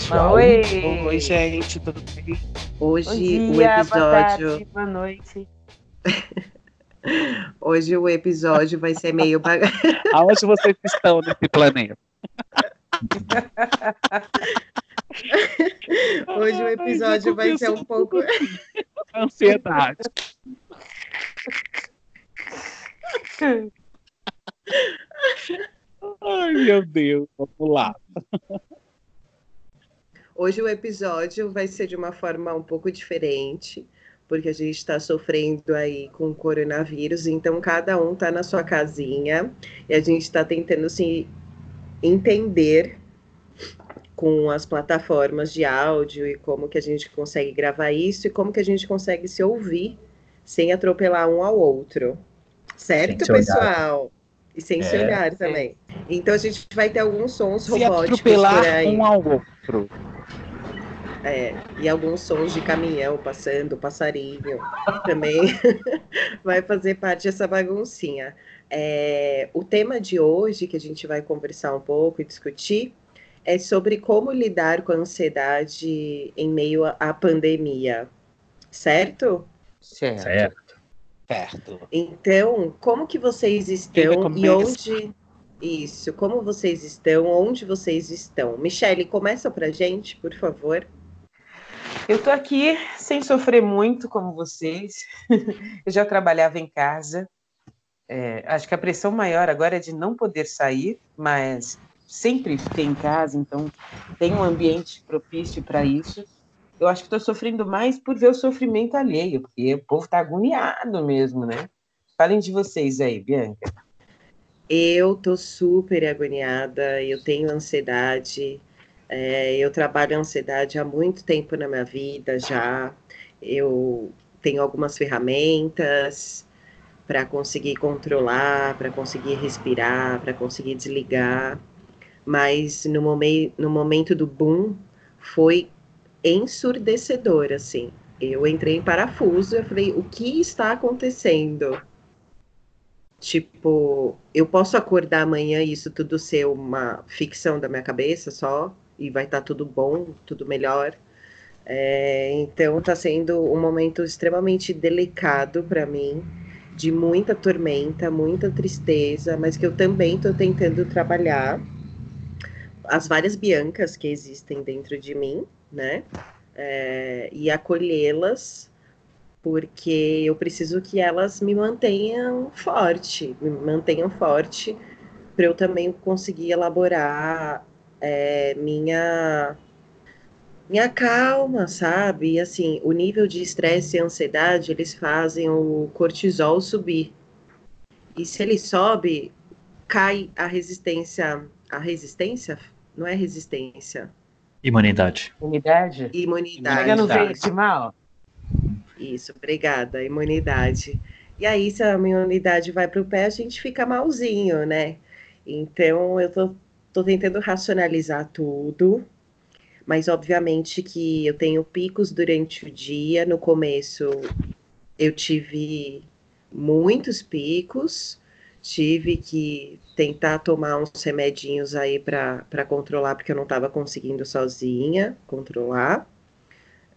Pessoal. Oi, Oi, gente, tudo bem? Hoje Bom dia, o boa episódio. tarde, boa noite. Hoje o episódio vai ser meio. Aonde vocês estão nesse planeta? Hoje o episódio vai ser um pouco. Ansiedade. Ai, meu Deus, vamos lá. Hoje o episódio vai ser de uma forma um pouco diferente, porque a gente está sofrendo aí com o coronavírus, então cada um está na sua casinha e a gente está tentando se entender com as plataformas de áudio e como que a gente consegue gravar isso e como que a gente consegue se ouvir sem atropelar um ao outro. Certo, se pessoal? E sem se É. olhar também. Então a gente vai ter alguns sons Se robóticos atropelar por aí. um ao outro. É, e alguns sons de caminhão passando, passarinho também vai fazer parte dessa baguncinha. É, o tema de hoje, que a gente vai conversar um pouco e discutir, é sobre como lidar com a ansiedade em meio à- pandemia, certo? Certo. Certo. Certo. Então, como que vocês estão e onde... Isso, como vocês estão, onde vocês estão? Michele, começa pra gente, por favor. Eu tô aqui sem sofrer muito como vocês. Eu já trabalhava em casa. É, acho que a pressão maior agora é de não poder sair, mas sempre fiquei em casa, então tem um ambiente propício para isso. Eu acho que estou sofrendo mais por ver o sofrimento alheio, porque o povo está agoniado mesmo, né? Falem de vocês aí, Bianca. Eu tô super agoniada, eu tenho ansiedade, é, eu trabalho ansiedade há muito tempo na minha vida já. Eu tenho algumas ferramentas para conseguir controlar, para conseguir respirar, para conseguir desligar, mas no, momen no momento do boom foi ensurdecedor, assim. Eu entrei em parafuso, eu falei, o que está acontecendo? Tipo, eu posso acordar amanhã e isso tudo ser uma ficção da minha cabeça só, e vai estar tudo bom, tudo melhor. É, então está sendo um momento extremamente delicado para mim, de muita tormenta, muita tristeza, mas que eu também estou tentando trabalhar as várias Biancas que existem dentro de mim, né? É, e acolhê-las porque eu preciso que elas me mantenham forte, me mantenham forte para eu também conseguir elaborar é, minha minha calma, sabe? E assim, o nível de estresse e ansiedade, eles fazem o cortisol subir. E se ele sobe, cai a resistência, a resistência não é resistência, Imunidade. Unidade? imunidade. No Imunidade. verde mal. Isso, obrigada. Imunidade. E aí, se a imunidade vai para o pé, a gente fica malzinho, né? Então, eu tô, tô tentando racionalizar tudo, mas obviamente que eu tenho picos durante o dia. No começo, eu tive muitos picos, tive que tentar tomar uns remedinhos aí para controlar, porque eu não estava conseguindo sozinha controlar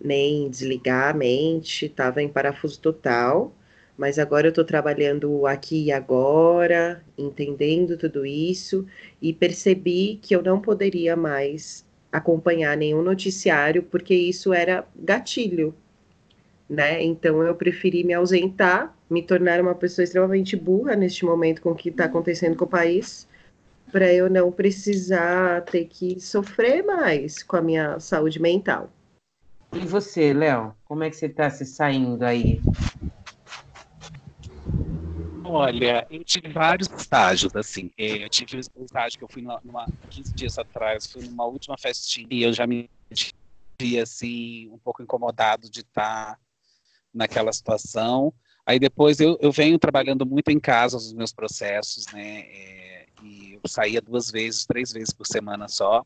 nem desligar a mente, estava em parafuso total, mas agora eu estou trabalhando aqui e agora, entendendo tudo isso, e percebi que eu não poderia mais acompanhar nenhum noticiário, porque isso era gatilho, né? Então eu preferi me ausentar, me tornar uma pessoa extremamente burra neste momento com o que está acontecendo com o país, para eu não precisar ter que sofrer mais com a minha saúde mental. E você, Léo, como é que você está se saindo aí? Olha, eu tive vários estágios, assim. Eh, Eu tive o estágio que eu fui numa, numa 15 dias atrás, fui numa última festinha e eu já me vi assim, um pouco incomodado de estar naquela situação. Aí depois eu, eu venho trabalhando muito em casa os meus processos, né? eh, e eu saía duas vezes, três vezes por semana só.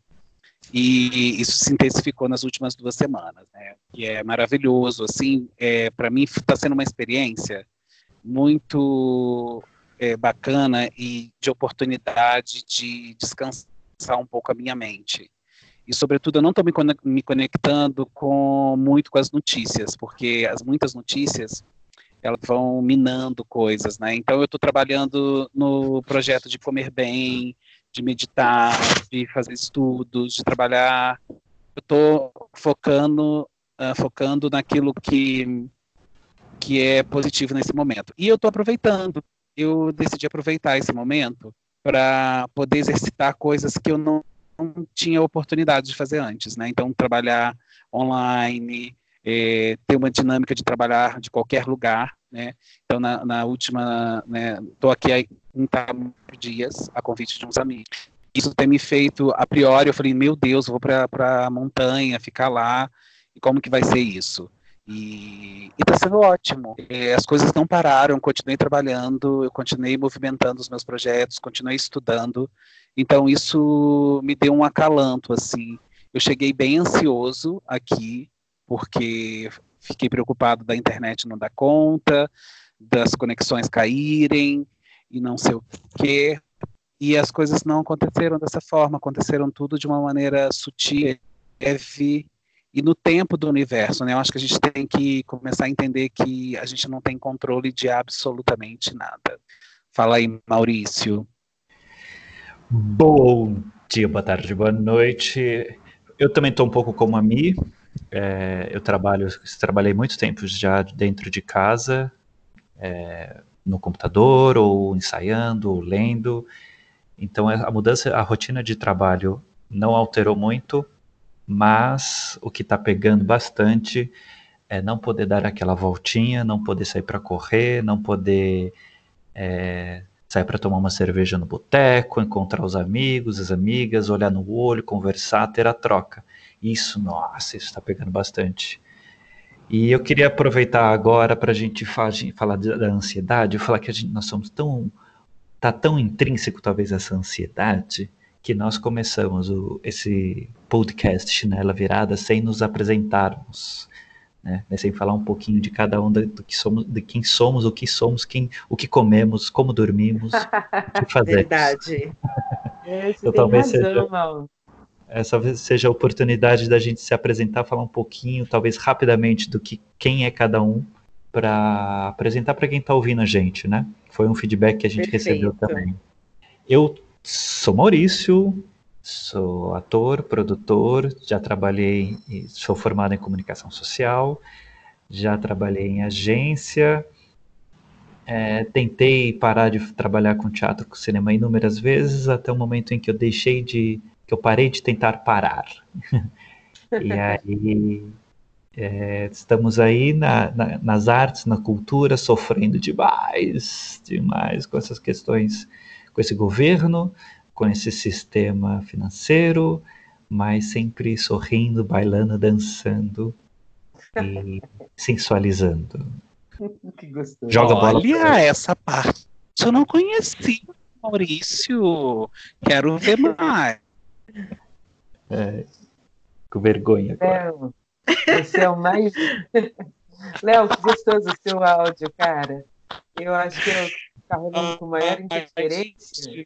E isso se intensificou nas últimas duas semanas, né? E é maravilhoso, assim, é, para mim está sendo uma experiência muito é, bacana e de oportunidade de descansar um pouco a minha mente. E, sobretudo, eu não estou me conectando com muito com as notícias, porque as muitas notícias elas vão minando coisas, né? Então, eu estou trabalhando no projeto de comer bem, de meditar, de fazer estudos, de trabalhar. Eu estou focando, uh, focando naquilo que que é positivo nesse momento. E eu estou aproveitando. Eu decidi aproveitar esse momento para poder exercitar coisas que eu não, não, tinha oportunidade de fazer antes, né? Então, trabalhar online, é, ter uma dinâmica de trabalhar de qualquer lugar, né? Então, na, na última, estou né, aqui há um dias a convite de uns amigos. Isso tem me feito, a priori, eu falei, meu Deus, vou para a montanha, ficar lá, e como que vai ser isso? E está sendo ótimo. É, as coisas não pararam, continuei trabalhando, eu continuei movimentando os meus projetos, continuei estudando. Então isso me deu um acalanto assim. Eu cheguei bem ansioso aqui porque fiquei preocupado da internet não dar conta, das conexões caírem e não sei o quê. E as coisas não aconteceram dessa forma, aconteceram tudo de uma maneira sutil, leve e no tempo do universo, né? Eu acho que a gente tem que começar a entender que a gente não tem controle de absolutamente nada. Fala aí, Maurício. Bom dia, boa tarde, boa noite. Eu também estou um pouco como a Mi. É, eu trabalho, trabalhei muito tempo já dentro de casa, é, no computador, ou ensaiando, ou lendo. Então a mudança, a rotina de trabalho não alterou muito, mas o que está pegando bastante é não poder dar aquela voltinha, não poder sair para correr, não poder é, sair para tomar uma cerveja no boteco, encontrar os amigos, as amigas, olhar no olho, conversar, ter a troca. Isso, nossa, isso está pegando bastante. E eu queria aproveitar agora para a gente falar da ansiedade, falar que gente, nós somos tão. Está tão intrínseco, talvez, essa ansiedade, que nós começamos o, esse podcast Chinela Virada sem nos apresentarmos, né? Sem falar um pouquinho de cada um do, do que somos, de quem somos, o que somos, quem, o que comemos, como dormimos, o que fazemos. Verdade. É, então, talvez razão, seja, essa seja a oportunidade da gente se apresentar, falar um pouquinho, talvez rapidamente, do que quem é cada um, para apresentar para quem está ouvindo a gente, né? Foi um feedback que a gente Perfeito. recebeu também. Eu Sou Maurício, sou ator, produtor, já trabalhei, sou formado em comunicação social, já trabalhei em agência, é, tentei parar de trabalhar com teatro, com cinema inúmeras vezes, até o momento em que eu deixei de, que eu parei de tentar parar. e aí é, estamos aí na, na, nas artes, na cultura, sofrendo demais, demais com essas questões com esse governo, com esse sistema financeiro, mas sempre sorrindo, bailando, dançando e sensualizando. Que gostoso. Joga bola. Olha essa parte. Eu não conheci, Maurício. Quero ver mais. É, com vergonha agora. Léo, você é o mais. Léo, que gostoso o seu áudio, cara. Eu acho que eu carregando com maior interferência.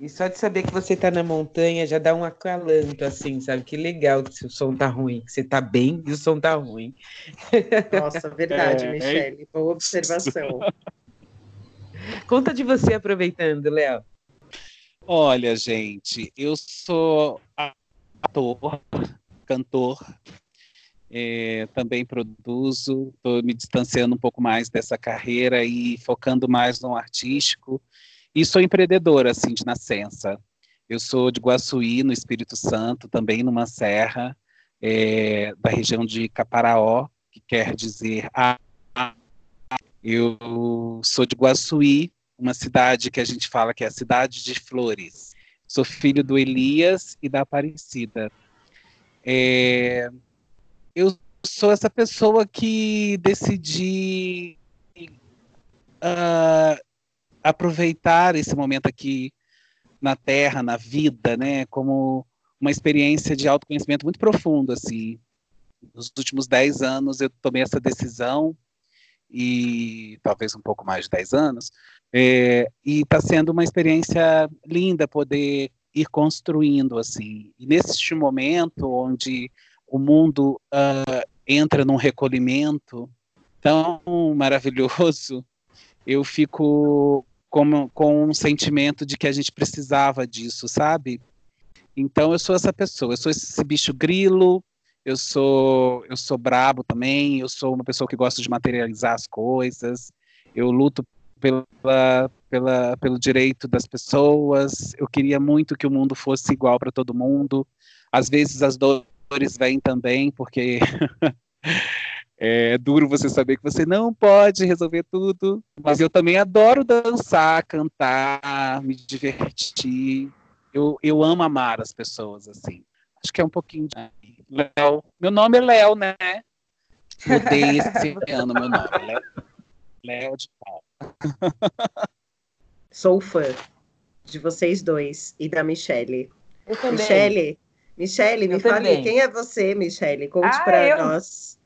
E só de saber que você está na montanha já dá um acalanto, assim, sabe? Que legal que o som tá ruim, que você tá bem e o som tá ruim. Nossa, verdade, é, Michele. É... Boa observação. Conta de você aproveitando, Léo. Olha, gente, eu sou ator, cantor, é, também produzo, estou me distanciando um pouco mais dessa carreira e focando mais no artístico. E sou empreendedora, assim, de nascença. Eu sou de Guaçuí, no Espírito Santo, também numa serra, é, da região de Caparaó, que quer dizer a. Eu sou de Guaçuí, uma cidade que a gente fala que é a cidade de flores. Sou filho do Elias e da Aparecida. É, eu sou essa pessoa que decidi uh, aproveitar esse momento aqui na Terra, na vida, né, como uma experiência de autoconhecimento muito profundo, assim. Nos últimos dez anos eu tomei essa decisão e talvez um pouco mais de dez anos, é, e está sendo uma experiência linda poder ir construindo assim. E neste momento onde o mundo uh, entra num recolhimento tão maravilhoso, eu fico com, com um sentimento de que a gente precisava disso, sabe? Então eu sou essa pessoa, eu sou esse bicho grilo, eu sou eu sou brabo também, eu sou uma pessoa que gosta de materializar as coisas, eu luto pela, pela, pelo direito das pessoas, eu queria muito que o mundo fosse igual para todo mundo. Às vezes as dores vêm também, porque é duro você saber que você não pode resolver tudo, mas eu também adoro dançar, cantar, me divertir. Eu, eu amo amar as pessoas, assim. Acho que é um pouquinho de Léo. Meu nome é Léo, né? Mudei esse ano meu nome. Léo, Léo de Paulo. Sou fã de vocês dois e da Michelle. Eu também. Michelle, Michelle, me fale quem é você, Michelle? Conte Ah, para eu? nós.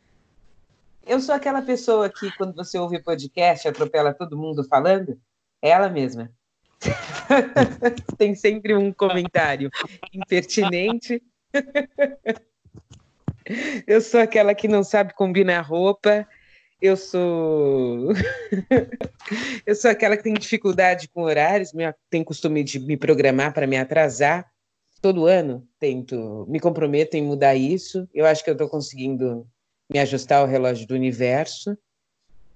Eu sou aquela pessoa que, quando você ouve podcast, atropela todo mundo falando. É ela mesma. Tem sempre um comentário impertinente. Eu sou aquela que não sabe combinar roupa. Eu sou. Eu sou aquela que tem dificuldade com horários, tem costume de me programar para me atrasar. Todo ano tento, me comprometo em mudar isso. Eu acho que eu estou conseguindo me ajustar ao relógio do universo.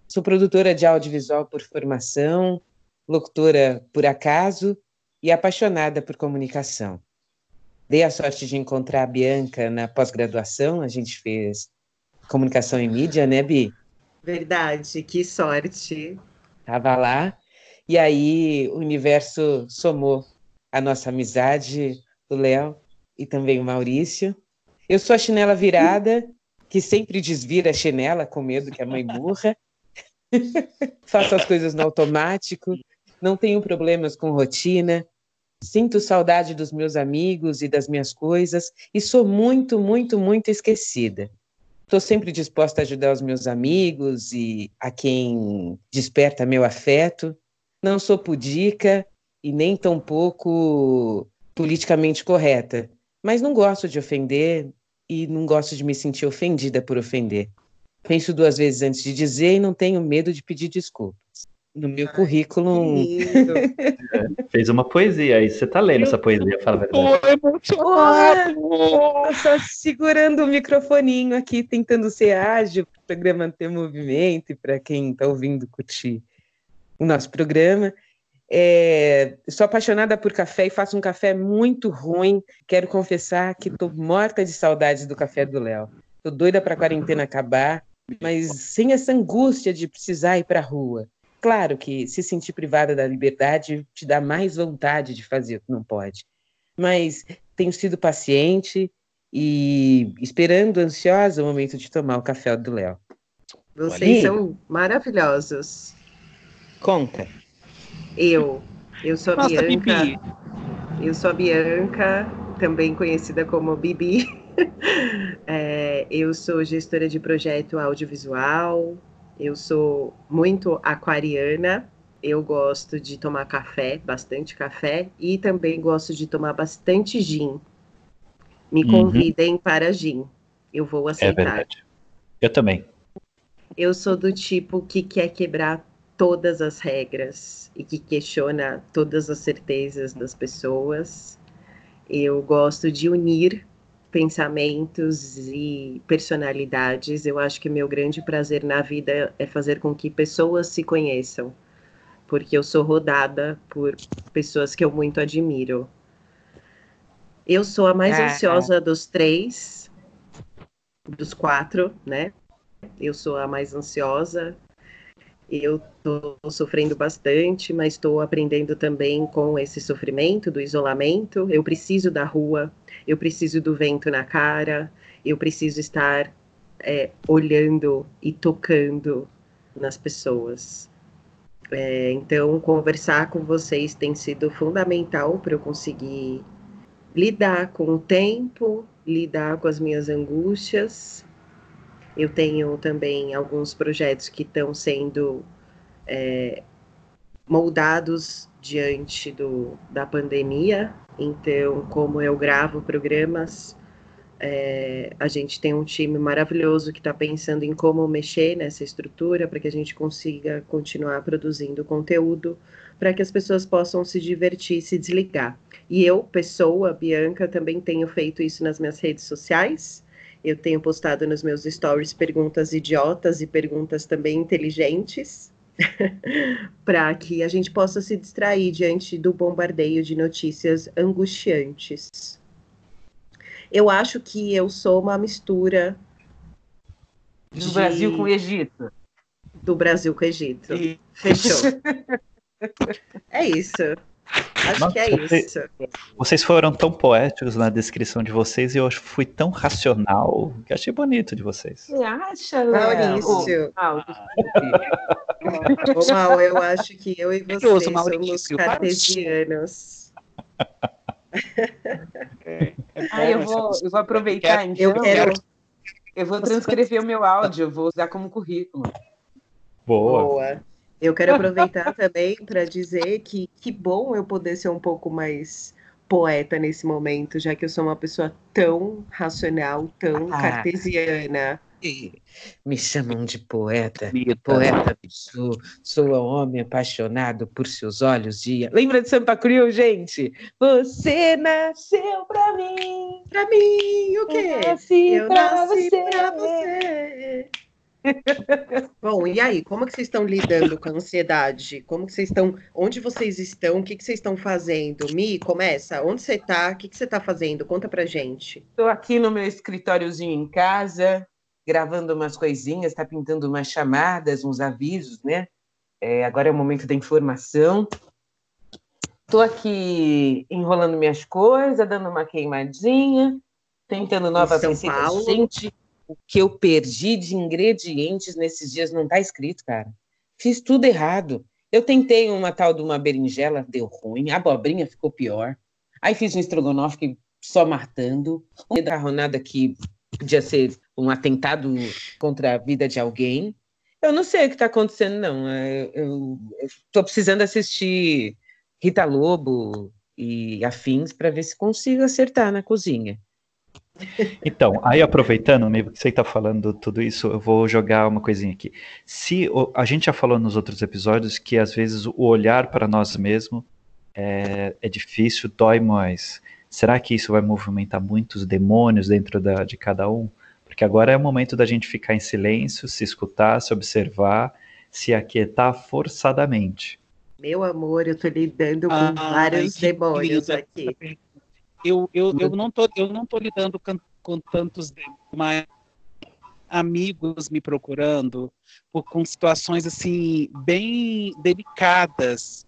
Sou produtora de audiovisual por formação, locutora por acaso e apaixonada por comunicação. Dei a sorte de encontrar a Bianca na pós-graduação, a gente fez comunicação em mídia, né, Bi? Verdade, que sorte. Tava lá. E aí o universo somou a nossa amizade, o Léo e também o Maurício. Eu sou a chinela virada, que sempre desvira a chinela com medo que a mãe burra. Faço as coisas no automático, não tenho problemas com rotina, sinto saudade dos meus amigos e das minhas coisas e sou muito, muito, muito esquecida. Estou sempre disposta a ajudar os meus amigos e a quem desperta meu afeto. Não sou pudica e nem tampouco politicamente correta, mas não gosto de ofender e não gosto de me sentir ofendida por ofender. Penso duas vezes antes de dizer e não tenho medo de pedir desculpas. No meu Ai, currículo, Lindo. Fez uma poesia aí. Você tá lendo essa poesia, fala a verdade. Tô só segurando o microfoninho aqui, tentando ser ágil para o programa ter movimento e para quem está ouvindo curtir o nosso programa. É, sou apaixonada por café e faço um café muito ruim. Quero confessar que estou morta de saudades do café do Léo. Estou doida para a quarentena acabar, mas sem essa angústia de precisar ir para a rua. Claro que se sentir privada da liberdade te dá mais vontade de fazer o que não pode. Mas tenho sido paciente e esperando ansiosa o momento de tomar o café do Léo. Vocês Olha. são maravilhosos. Conta. Eu, eu sou a Nossa, Bianca. Bibi, Eu sou a Bianca, também conhecida como Bibi. É, eu sou gestora de projeto audiovisual. Eu sou muito aquariana. Eu gosto de tomar café, bastante café, e também gosto de tomar bastante gin. Me Uhum. convidem para gin. Eu vou É aceitar. verdade. Eu também. Eu sou do tipo que quer quebrar todas as regras e que questiona todas as certezas das pessoas. Eu gosto de unir pensamentos e personalidades. Eu acho que meu grande prazer na vida é fazer com que pessoas se conheçam, porque eu sou rodada por pessoas que eu muito admiro. Eu sou a mais Ah. ansiosa dos três, dos quatro, né? Eu sou a mais ansiosa. Eu estou sofrendo bastante, mas estou aprendendo também com esse sofrimento do isolamento. Eu preciso da rua, eu preciso do vento na cara, eu preciso estar é, olhando e tocando nas pessoas. É, então, conversar com vocês tem sido fundamental para eu conseguir lidar com o tempo, lidar com as minhas angústias. Eu tenho também alguns projetos que estão sendo é, moldados diante do, da pandemia. Então, como eu gravo programas, é, a gente tem um time maravilhoso que está pensando em como mexer nessa estrutura para que a gente consiga continuar produzindo conteúdo para que as pessoas possam se divertir, se desligar. E eu, pessoa, Bianca, também tenho feito isso nas minhas redes sociais. Eu tenho postado nos meus stories perguntas idiotas e perguntas também inteligentes, para que a gente possa se distrair diante do bombardeio de notícias angustiantes. Eu acho que eu sou uma mistura do de... Brasil com o Egito. Do Brasil com o Egito. E... Fechou. é isso. Acho Nossa, que é você, isso. Vocês foram tão poéticos na descrição de vocês e eu fui tão racional que achei bonito de vocês. Você acha, Maurício? Ô, Mal, eu acho que eu e você eu somos cartesianos. É, é ah, eu vou, eu vou aproveitar, então. Eu, quero... eu vou transcrever o meu áudio, vou usar como currículo. Boa. Boa. Eu quero aproveitar também para dizer que que bom eu poder ser um pouco mais poeta nesse momento, já que eu sou uma pessoa tão racional, tão ah. cartesiana. Me chamam de poeta. Poeta sou, sou um homem apaixonado por seus olhos dia. Lembra de Santa Cruz, gente? Você nasceu pra mim. Pra mim, o quê? Eu nasci, eu pra, nasci você. pra você. Bom, e aí, como que vocês estão lidando com a ansiedade? Como que vocês estão, onde vocês estão, o que, que vocês estão fazendo? Mi, começa, onde você está, o que, que você está fazendo? Conta pra gente. Estou aqui no meu escritóriozinho em casa, gravando umas coisinhas, está pintando umas chamadas, uns avisos, né? É, agora é o momento da informação. Estou aqui enrolando minhas coisas, dando uma queimadinha, tentando novas receitas. Gente, o que eu perdi de ingredientes nesses dias não está escrito, cara. Fiz tudo errado. Eu tentei uma tal de uma berinjela, deu ruim, a abobrinha ficou pior. Aí fiz um estrogonofe só matando, uma macarronada que podia ser um atentado contra a vida de alguém. Eu não sei o que está acontecendo, não. É, eu estou precisando assistir Rita Lobo e afins para ver se consigo acertar na cozinha. Então, aí aproveitando, amigo, que você está falando tudo isso, eu vou jogar uma coisinha aqui. Se a gente já falou nos outros episódios que às vezes o olhar para nós mesmos é, é, difícil, dói mais. Será que isso vai movimentar muitos demônios dentro da, de cada um? Porque agora é o momento da gente ficar em silêncio, se escutar, se observar, se aquietar forçadamente. Meu amor, eu estou lidando com ah, vários demônios aqui eu, eu, eu, não tô, eu não tô lidando com, com tantos amigos me procurando por, com situações assim bem delicadas.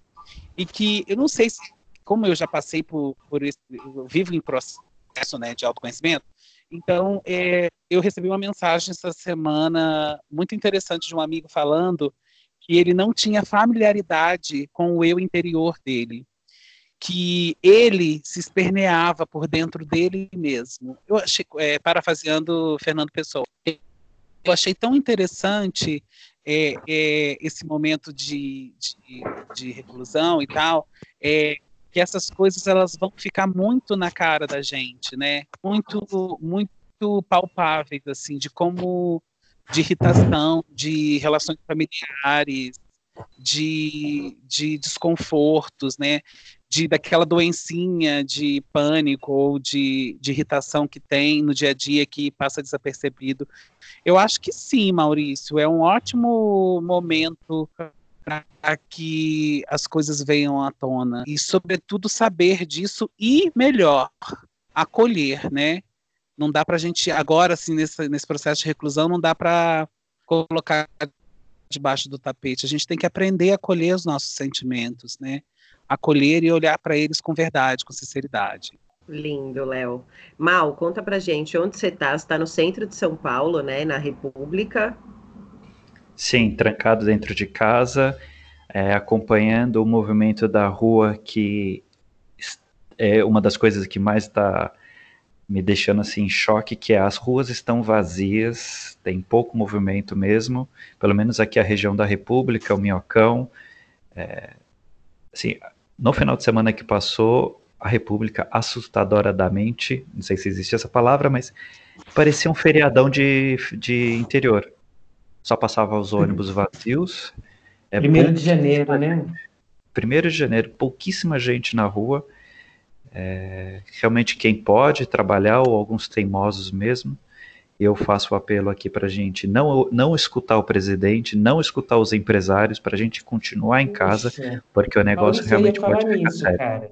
E que eu não sei se como eu já passei por, por esse, eu vivo em processo né, de autoconhecimento então é, eu recebi uma mensagem essa semana muito interessante de um amigo falando que ele não tinha familiaridade com o eu interior dele que ele se esperneava por dentro dele mesmo. Eu achei, é, parafraseando Fernando Pessoa, eu achei tão interessante é, é, esse momento de, de, de, reclusão e tal, é, que essas coisas elas vão ficar muito na cara da gente, né? Muito, muito palpáveis, assim, de como de irritação, de relações familiares, de, de desconfortos, né? De daquela doencinha de pânico ou de, de irritação que tem no dia a dia que passa desapercebido. Eu acho que sim, Maurício, é um ótimo momento para que as coisas venham à tona e, sobretudo, saber disso e melhor acolher, né? Não dá para a gente agora, assim, nesse, nesse processo de reclusão, não dá para colocar debaixo do tapete. A gente tem que aprender a acolher os nossos sentimentos, né? Acolher e olhar para eles com verdade, com sinceridade. Lindo, Léo. Mal, conta pra gente onde você está. Você está no centro de São Paulo, né? Na República. Sim, trancado dentro de casa, é, acompanhando o movimento da rua, que é uma das coisas que mais está me deixando assim em choque, que é as ruas estão vazias, tem pouco movimento mesmo, pelo menos aqui a região da República, o Minhocão, é, assim, no final de semana que passou, a República assustadoradamente, não sei se existe essa palavra, mas parecia um feriadão de, de interior. Só passava os ônibus vazios. É Primeiro de janeiro, né? Primeiro de janeiro, pouquíssima gente na rua. É, realmente quem pode trabalhar, ou alguns teimosos mesmo. Eu faço o apelo aqui para a gente não, não escutar o presidente, não escutar os empresários, para a gente continuar em casa, porque o negócio realmente pode ficar nisso, sério. Cara.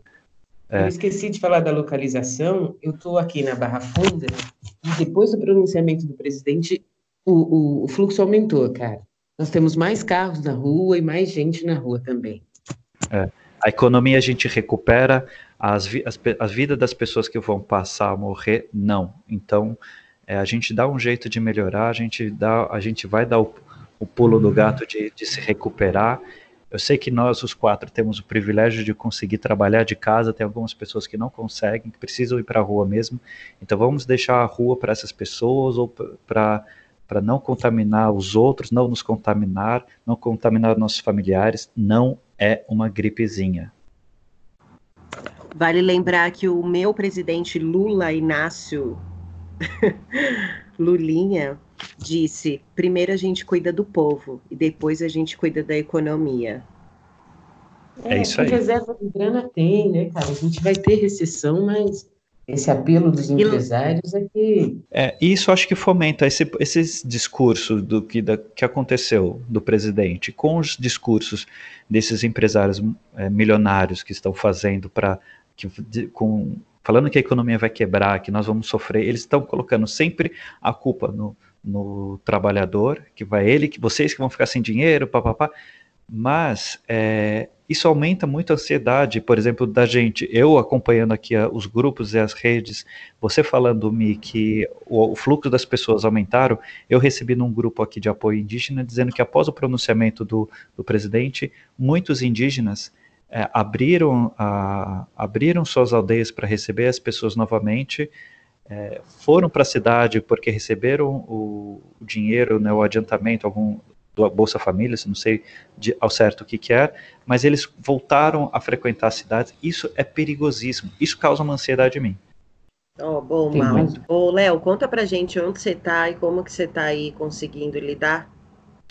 É. Eu esqueci de falar da localização. Eu estou aqui na Barra Funda e depois do pronunciamento do presidente, o, o, o, fluxo aumentou, cara. Nós temos mais carros na rua e mais gente na rua também. É. A economia a gente recupera, as, vi as, a vida das pessoas que vão passar a morrer, não. Então, é, a gente dá um jeito de melhorar, a gente, dá, a gente vai dar o, o pulo do gato de, de se recuperar eu sei que nós, os quatro, temos o privilégio de conseguir trabalhar de casa, tem algumas pessoas que não conseguem, que precisam ir para a rua mesmo. Então vamos deixar a rua para essas pessoas ou para para não contaminar os outros, não nos contaminar, não contaminar nossos familiares, não é uma gripezinha. Vale lembrar que o meu presidente Lula Inácio Lulinha disse: primeiro a gente cuida do povo e depois a gente cuida da economia. É, é isso aí. reserva de grana tem, né, cara? A gente vai ter recessão, mas esse apelo dos empresários é que. É, isso acho que fomenta esse, esses discursos do que, da, que aconteceu do presidente com os discursos desses empresários é, milionários que estão fazendo para com falando que a economia vai quebrar, que nós vamos sofrer, eles estão colocando sempre a culpa no, no trabalhador, que vai ele, que vocês que vão ficar sem dinheiro, papapá. Mas é, isso aumenta muito a ansiedade, por exemplo, da gente. Eu acompanhando aqui a, os grupos e as redes, você falando, Mi, que o, o, fluxo das pessoas aumentaram. Eu recebi num grupo aqui de apoio indígena dizendo que após o pronunciamento do, do presidente, muitos indígenas é, abriram, a, abriram suas aldeias para receber as pessoas novamente, é, foram para a cidade porque receberam o, o dinheiro, né, o adiantamento, algum do Bolsa Família, não sei de, ao certo o que, que é, mas eles voltaram a frequentar as cidades. Isso é perigosíssimo. Isso causa uma ansiedade em mim. Oh, bom, Mal. Ô, Léo, conta pra gente onde você está e como que você está aí conseguindo lidar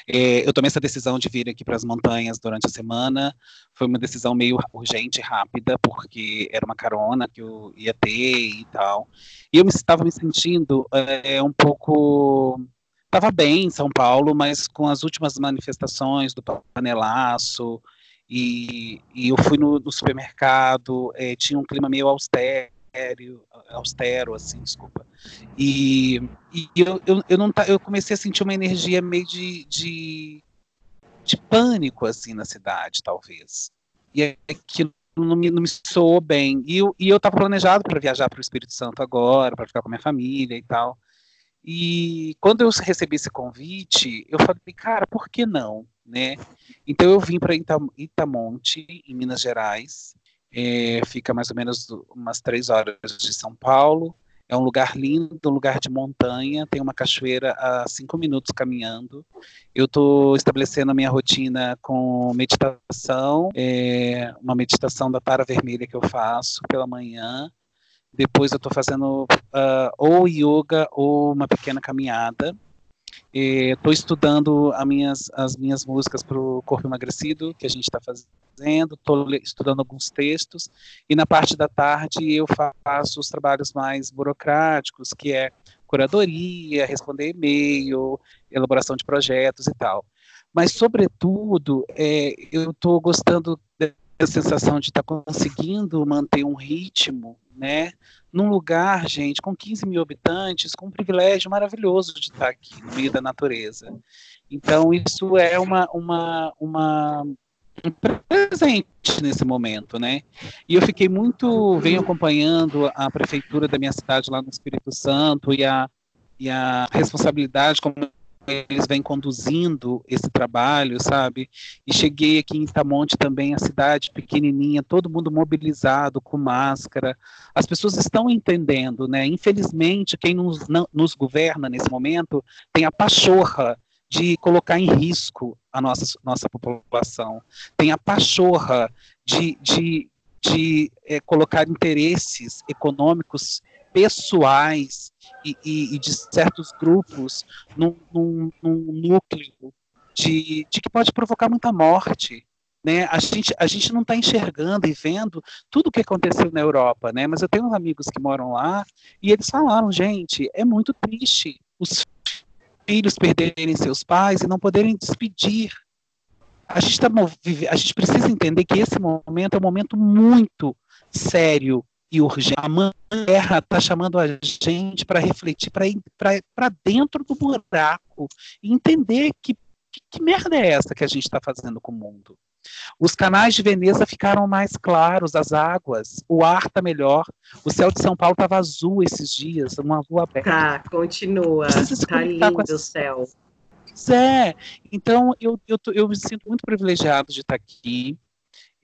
eu tomei essa decisão de vir aqui para as montanhas durante a semana. Foi uma decisão meio urgente, rápida, porque era uma carona que eu ia ter e tal. E eu estava me sentindo é, um pouco. Estava bem em São Paulo, mas com as últimas manifestações do panelaço, e, e eu fui no, no supermercado, é, tinha um clima meio austero austero, austero assim, desculpa. E, e eu, eu, eu, não, eu comecei a sentir uma energia meio de, de, de pânico, assim, na cidade, talvez. E aquilo não me, não me soou bem. E eu, e eu estava planejado para viajar para o Espírito Santo agora, para ficar com a minha família e tal. E quando eu recebi esse convite, eu falei, cara, por que não? Né? Então eu vim para Itamonte, em Minas Gerais, é, fica mais ou menos umas três horas de São Paulo. É um lugar lindo, um lugar de montanha, tem uma cachoeira a cinco minutos caminhando. Eu estou estabelecendo a minha rotina com meditação, é, uma meditação da tara vermelha que eu faço pela manhã. Depois eu estou fazendo uh, ou yoga ou uma pequena caminhada. Estou estudando as minhas, as minhas músicas para o Corpo Emagrecido, que a gente está fazendo, estou estudando alguns textos, e na parte da tarde eu faço os trabalhos mais burocráticos, que é curadoria, responder e-mail, elaboração de projetos e tal. Mas, sobretudo, é, eu estou gostando da sensação de estar tá conseguindo manter um ritmo, né, num lugar, gente, com 15 mil habitantes, com um privilégio maravilhoso de estar aqui no meio da natureza. Então, isso é uma, uma, uma um presente nesse momento, né? E eu fiquei muito, venho acompanhando a prefeitura da minha cidade lá no Espírito Santo e a, e a responsabilidade como eles vêm conduzindo esse trabalho, sabe? E cheguei aqui em Itamonte também, a cidade pequenininha, todo mundo mobilizado, com máscara. As pessoas estão entendendo, né? Infelizmente, quem nos, não, nos governa nesse momento tem a pachorra de colocar em risco a nossa, nossa população, tem a pachorra de, de de é, colocar interesses econômicos pessoais e, e, e de certos grupos num, num, num núcleo de, de, que pode provocar muita morte. Né? A, gente, a gente não está enxergando e vendo tudo o que aconteceu na Europa, né? mas eu tenho amigos que moram lá e eles falaram, gente, é muito triste os filhos perderem seus pais e não poderem despedir a gente, tá, a gente precisa entender que esse momento é um momento muito sério e urgente. A guerra está chamando a gente para refletir, para dentro do buraco e entender que, que, que merda é essa que a gente está fazendo com o mundo. Os canais de Veneza ficaram mais claros, as águas, o ar está melhor. O céu de São Paulo estava azul esses dias, uma rua aberta. Tá, continua. Está lindo o céu. Pois é. Então, eu, eu, eu me sinto muito privilegiado de estar aqui,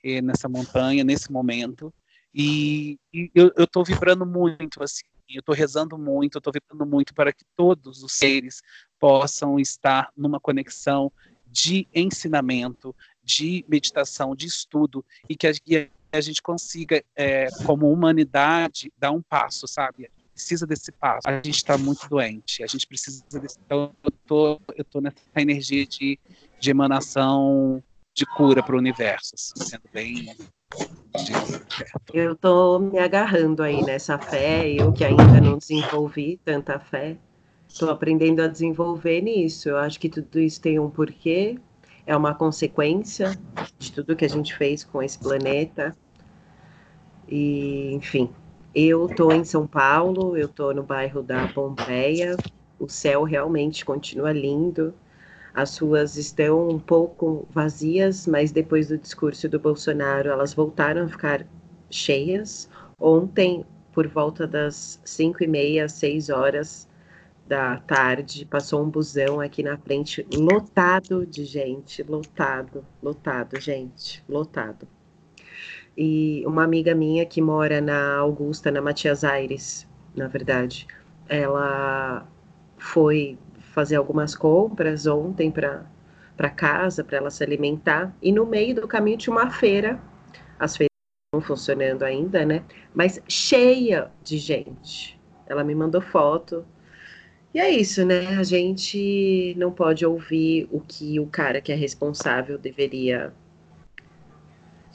eh, nessa montanha, nesse momento. E, e eu estou vibrando muito, assim. Eu estou rezando muito, eu estou vibrando muito para que todos os seres possam estar numa conexão de ensinamento, de meditação, de estudo, e que a, que a gente consiga, é, como humanidade, dar um passo, sabe? precisa desse passo. A gente está muito doente, a gente precisa desse. Então, eu tô, eu tô nessa energia de, de emanação de cura para o universo, assim, sendo bem. Eu estou me agarrando aí nessa fé, eu que ainda não desenvolvi tanta fé, estou aprendendo a desenvolver nisso. Eu acho que tudo isso tem um porquê, é uma consequência de tudo que a gente fez com esse planeta. E, enfim, eu estou em São Paulo, eu estou no bairro da Pompeia. O céu realmente continua lindo. As ruas estão um pouco vazias, mas depois do discurso do Bolsonaro, elas voltaram a ficar cheias. Ontem, por volta das cinco e meia, seis horas da tarde, passou um busão aqui na frente, lotado de gente, lotado, lotado, gente, lotado e uma amiga minha que mora na Augusta, na Matias Aires, na verdade, ela foi fazer algumas compras ontem para casa, para ela se alimentar, e no meio do caminho tinha uma feira, as feiras estão funcionando ainda, né? Mas cheia de gente. Ela me mandou foto. E é isso, né? A gente não pode ouvir o que o cara que é responsável deveria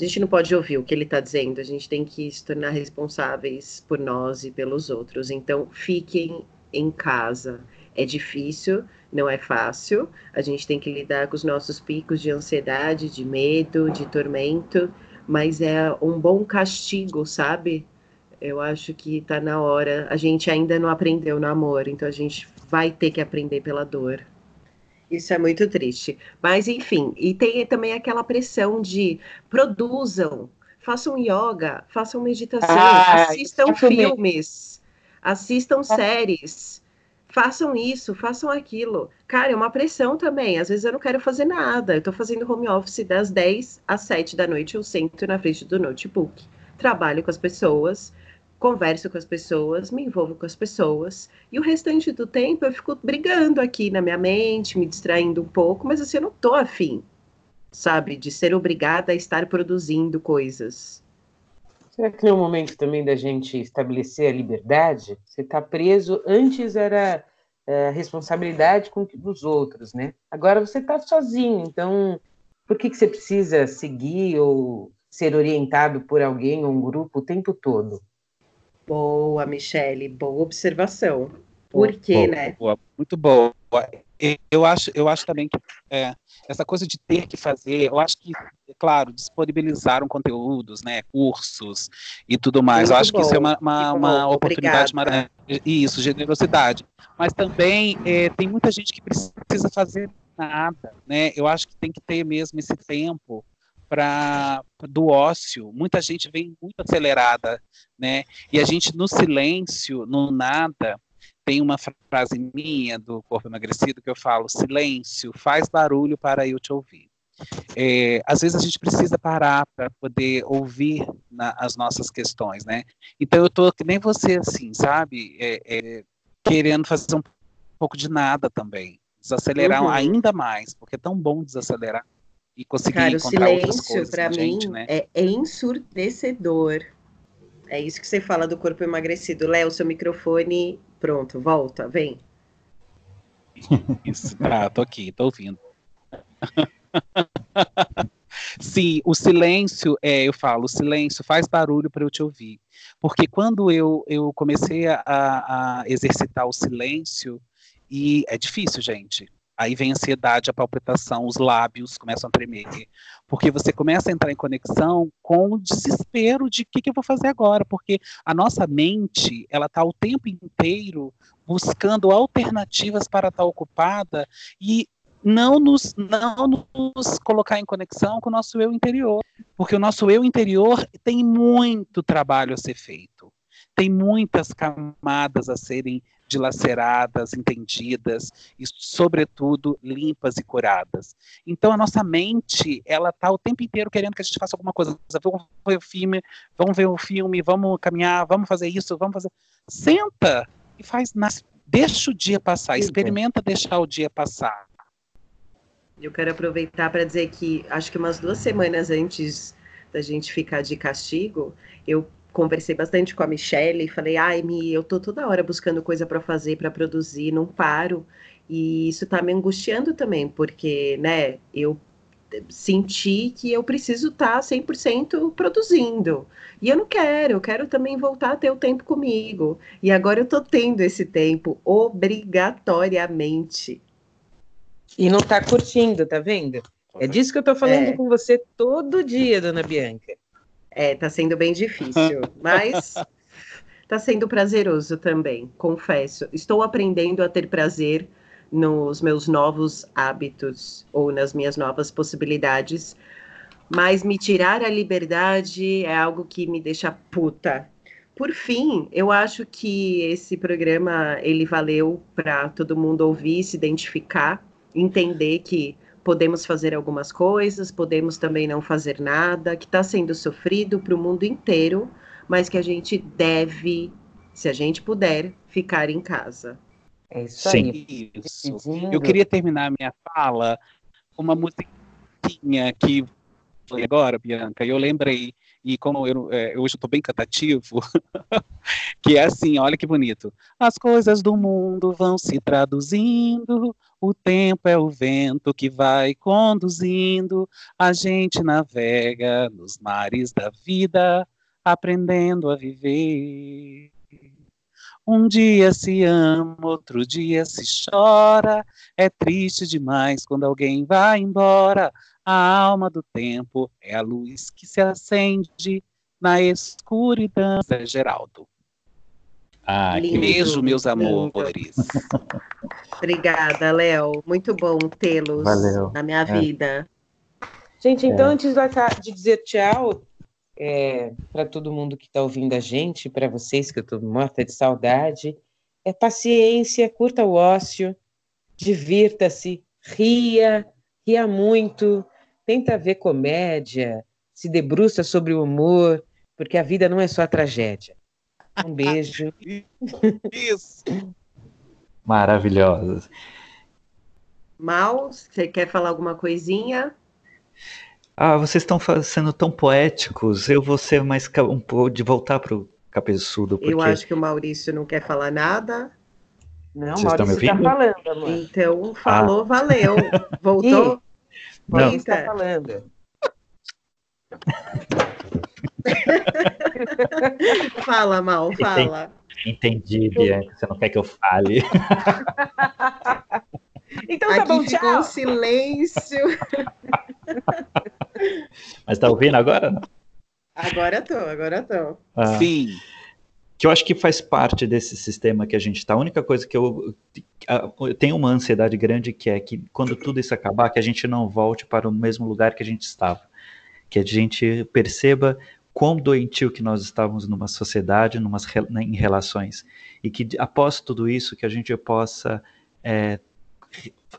a gente não pode ouvir o que ele está dizendo, a gente tem que se tornar responsáveis por nós e pelos outros. Então, fiquem em casa. É difícil, não é fácil, a gente tem que lidar com os nossos picos de ansiedade, de medo, de tormento, mas é um bom castigo, sabe? Eu acho que está na hora. A gente ainda não aprendeu no amor, então a gente vai ter que aprender pela dor. Isso é muito triste. Mas, enfim, e tem também aquela pressão de produzam, façam yoga, façam meditação, ah, assistam filmes, assistam séries, façam isso, façam aquilo. Cara, é uma pressão também. Às vezes eu não quero fazer nada. Eu tô fazendo home office das 10 às 7 da noite, eu sento na frente do notebook. Trabalho com as pessoas, converso com as pessoas, me envolvo com as pessoas, e o restante do tempo eu fico brigando aqui na minha mente, me distraindo um pouco, mas assim, eu não tô afim, sabe, de ser obrigada a estar produzindo coisas. Será que não é o momento também da gente estabelecer a liberdade? Você está preso, antes era é, responsabilidade com dos outros, né? Agora você está sozinho, então por que, que você precisa seguir ou ser orientado por alguém ou um grupo o tempo todo? Boa, Michele, boa observação. Por quê, boa, né? Boa, muito boa. Eu acho, eu acho também que é, essa coisa de ter que fazer, eu acho que, é claro, disponibilizaram conteúdos, né, cursos e tudo mais. Muito eu acho bom. que isso é uma, uma, uma oportunidade maravilhosa. Isso, generosidade. Mas também é, tem muita gente que precisa fazer nada, né? Eu acho que tem que ter mesmo esse tempo para do ócio. Muita gente vem muito acelerada, né? E a gente no silêncio, no nada, tem uma frase minha do Corpo Emagrecido que eu falo: silêncio, faz barulho para eu te ouvir. É, às vezes a gente precisa parar para poder ouvir na, as nossas questões, né? Então eu tô que nem você, assim, sabe? É, é, querendo fazer um pouco de nada também, desacelerar uhum. ainda mais, porque é tão bom desacelerar e conseguir Cara, o encontrar outras silêncio, coisas pra mim, gente, né? é ensurdecedor. É isso que você fala do corpo emagrecido. Léo, seu microfone, pronto, volta, vem. Isso, tá, tô aqui, tô ouvindo. Sim, o silêncio, é, eu falo, o silêncio faz barulho para eu te ouvir. Porque quando eu, eu comecei a, a exercitar o silêncio, e é difícil, gente. Aí vem a ansiedade, a palpitação, os lábios começam a tremer. Porque você começa a entrar em conexão com o desespero de o que, que eu vou fazer agora. Porque a nossa mente, ela está o tempo inteiro buscando alternativas para estar tá ocupada e não nos, não nos colocar em conexão com o nosso eu interior. Porque o nosso eu interior tem muito trabalho a ser feito. Tem muitas camadas a serem dilaceradas, entendidas e, sobretudo, limpas e curadas. Então, a nossa mente, ela está o tempo inteiro querendo que a gente faça alguma coisa. Vamos ver o filme, vamos ver o filme, vamos caminhar, vamos fazer isso, vamos fazer. Senta e faz, deixa o dia passar, experimenta deixar o dia passar. Eu quero aproveitar para dizer que acho que umas duas semanas antes da gente ficar de castigo, eu conversei bastante com a Michelle e falei, ai, Mi, eu tô toda hora buscando coisa para fazer, para produzir, não paro. E isso tá me angustiando também, porque, né, eu senti que eu preciso tá estar 100% produzindo. E eu não quero, eu quero também voltar a ter o tempo comigo. E agora eu tô tendo esse tempo obrigatoriamente. E não tá curtindo, tá vendo? É disso que eu tô falando é. com você todo dia, dona Bianca. É, tá sendo bem difícil, mas tá sendo prazeroso também, confesso. Estou aprendendo a ter prazer nos meus novos hábitos ou nas minhas novas possibilidades, mas me tirar a liberdade é algo que me deixa puta. Por fim, eu acho que esse programa ele valeu para todo mundo ouvir, se identificar, entender que podemos fazer algumas coisas, podemos também não fazer nada, que está sendo sofrido para o mundo inteiro, mas que a gente deve, se a gente puder, ficar em casa. É isso Sim. aí. Isso. Eu queria terminar minha fala com uma musiquinha que foi agora, Bianca, e eu lembrei e como eu, é, hoje estou bem catativo, que é assim, olha que bonito. As coisas do mundo vão se traduzindo, o tempo é o vento que vai conduzindo, a gente navega nos mares da vida, aprendendo a viver. Um dia se ama, outro dia se chora. É triste demais quando alguém vai embora. A alma do tempo é a luz que se acende na escuridão. Zé Geraldo. Ah, Lindo. Beijo, meus amores. Obrigada, Léo. Muito bom tê-los na minha é. vida. Gente, então, é. antes de dizer tchau é, para todo mundo que está ouvindo a gente, para vocês que eu estou morta de saudade, é paciência, curta o ócio, divirta-se, ria, ria muito, tenta ver comédia, se debruça sobre o humor, porque a vida não é só tragédia. Um beijo. Isso. Maravilhosa. Mal, você quer falar alguma coisinha? Ah, vocês estão sendo tão poéticos. Eu vou ser mais um pouco de voltar para o cabeçudo. Porque... Eu acho que o Maurício não quer falar nada. Não, Vocês Maurício está falando, amor. Então, falou, ah. valeu. Voltou? Não. está falando. fala, Mal, fala. Entendi, Bianca. Você não quer que eu fale. então tá Aqui bom, tchau. Um silêncio. Mas tá ouvindo agora? Agora tô, agora tô. Ah. Sim que eu acho que faz parte desse sistema que a gente está. A única coisa que eu, eu tenho uma ansiedade grande que é que quando tudo isso acabar, que a gente não volte para o mesmo lugar que a gente estava, que a gente perceba quão doentio que nós estávamos numa sociedade, numas, né, em relações, e que após tudo isso que a gente possa é,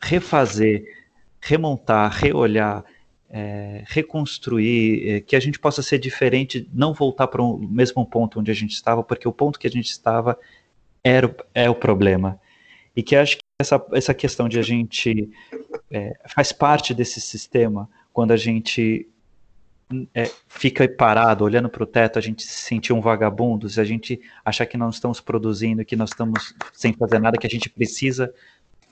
refazer, remontar, reolhar, é, reconstruir, é, que a gente possa ser diferente, não voltar para o mesmo ponto onde a gente estava, porque o ponto que a gente estava era, é o problema. E que acho que essa, essa questão de a gente é, faz parte desse sistema, quando a gente é, fica parado, olhando para o teto, a gente se sentir um vagabundo, se a gente achar que não estamos produzindo, que nós estamos sem fazer nada, que a gente precisa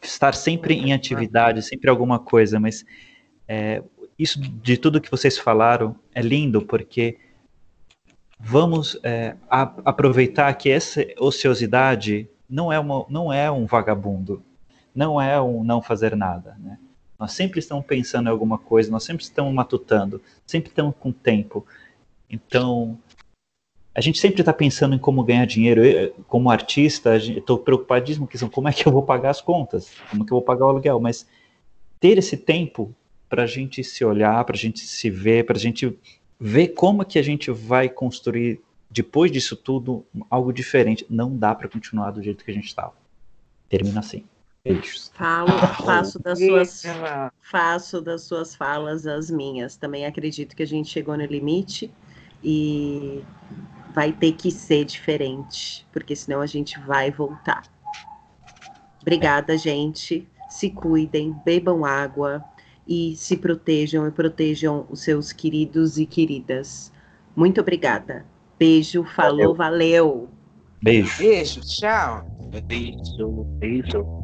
estar sempre em atividade, sempre alguma coisa, mas é, isso de tudo que vocês falaram é lindo, porque vamos é, a, aproveitar que essa ociosidade não é, uma, não é um vagabundo, não é um não fazer nada, né? Nós sempre estamos pensando em alguma coisa, nós sempre estamos matutando, sempre estamos com tempo. Então, a gente sempre está pensando em como ganhar dinheiro. Eu, como artista, estou preocupadíssimo com como é que eu vou pagar as contas, como é que eu vou pagar o aluguel. Mas ter esse tempo para a gente se olhar, para a gente se ver, para a gente ver como que a gente vai construir depois disso tudo algo diferente. Não dá para continuar do jeito que a gente estava. Termina assim. Beijos. Falo, faço das suas, faço das suas falas as minhas. Também acredito que a gente chegou no limite e vai ter que ser diferente, porque senão a gente vai voltar. Obrigada, gente. Se cuidem, bebam água e se protejam e protejam os seus queridos e queridas. Muito obrigada. Beijo, falou, valeu. valeu. Beijo. Beijo, tchau. Beijo, beijo.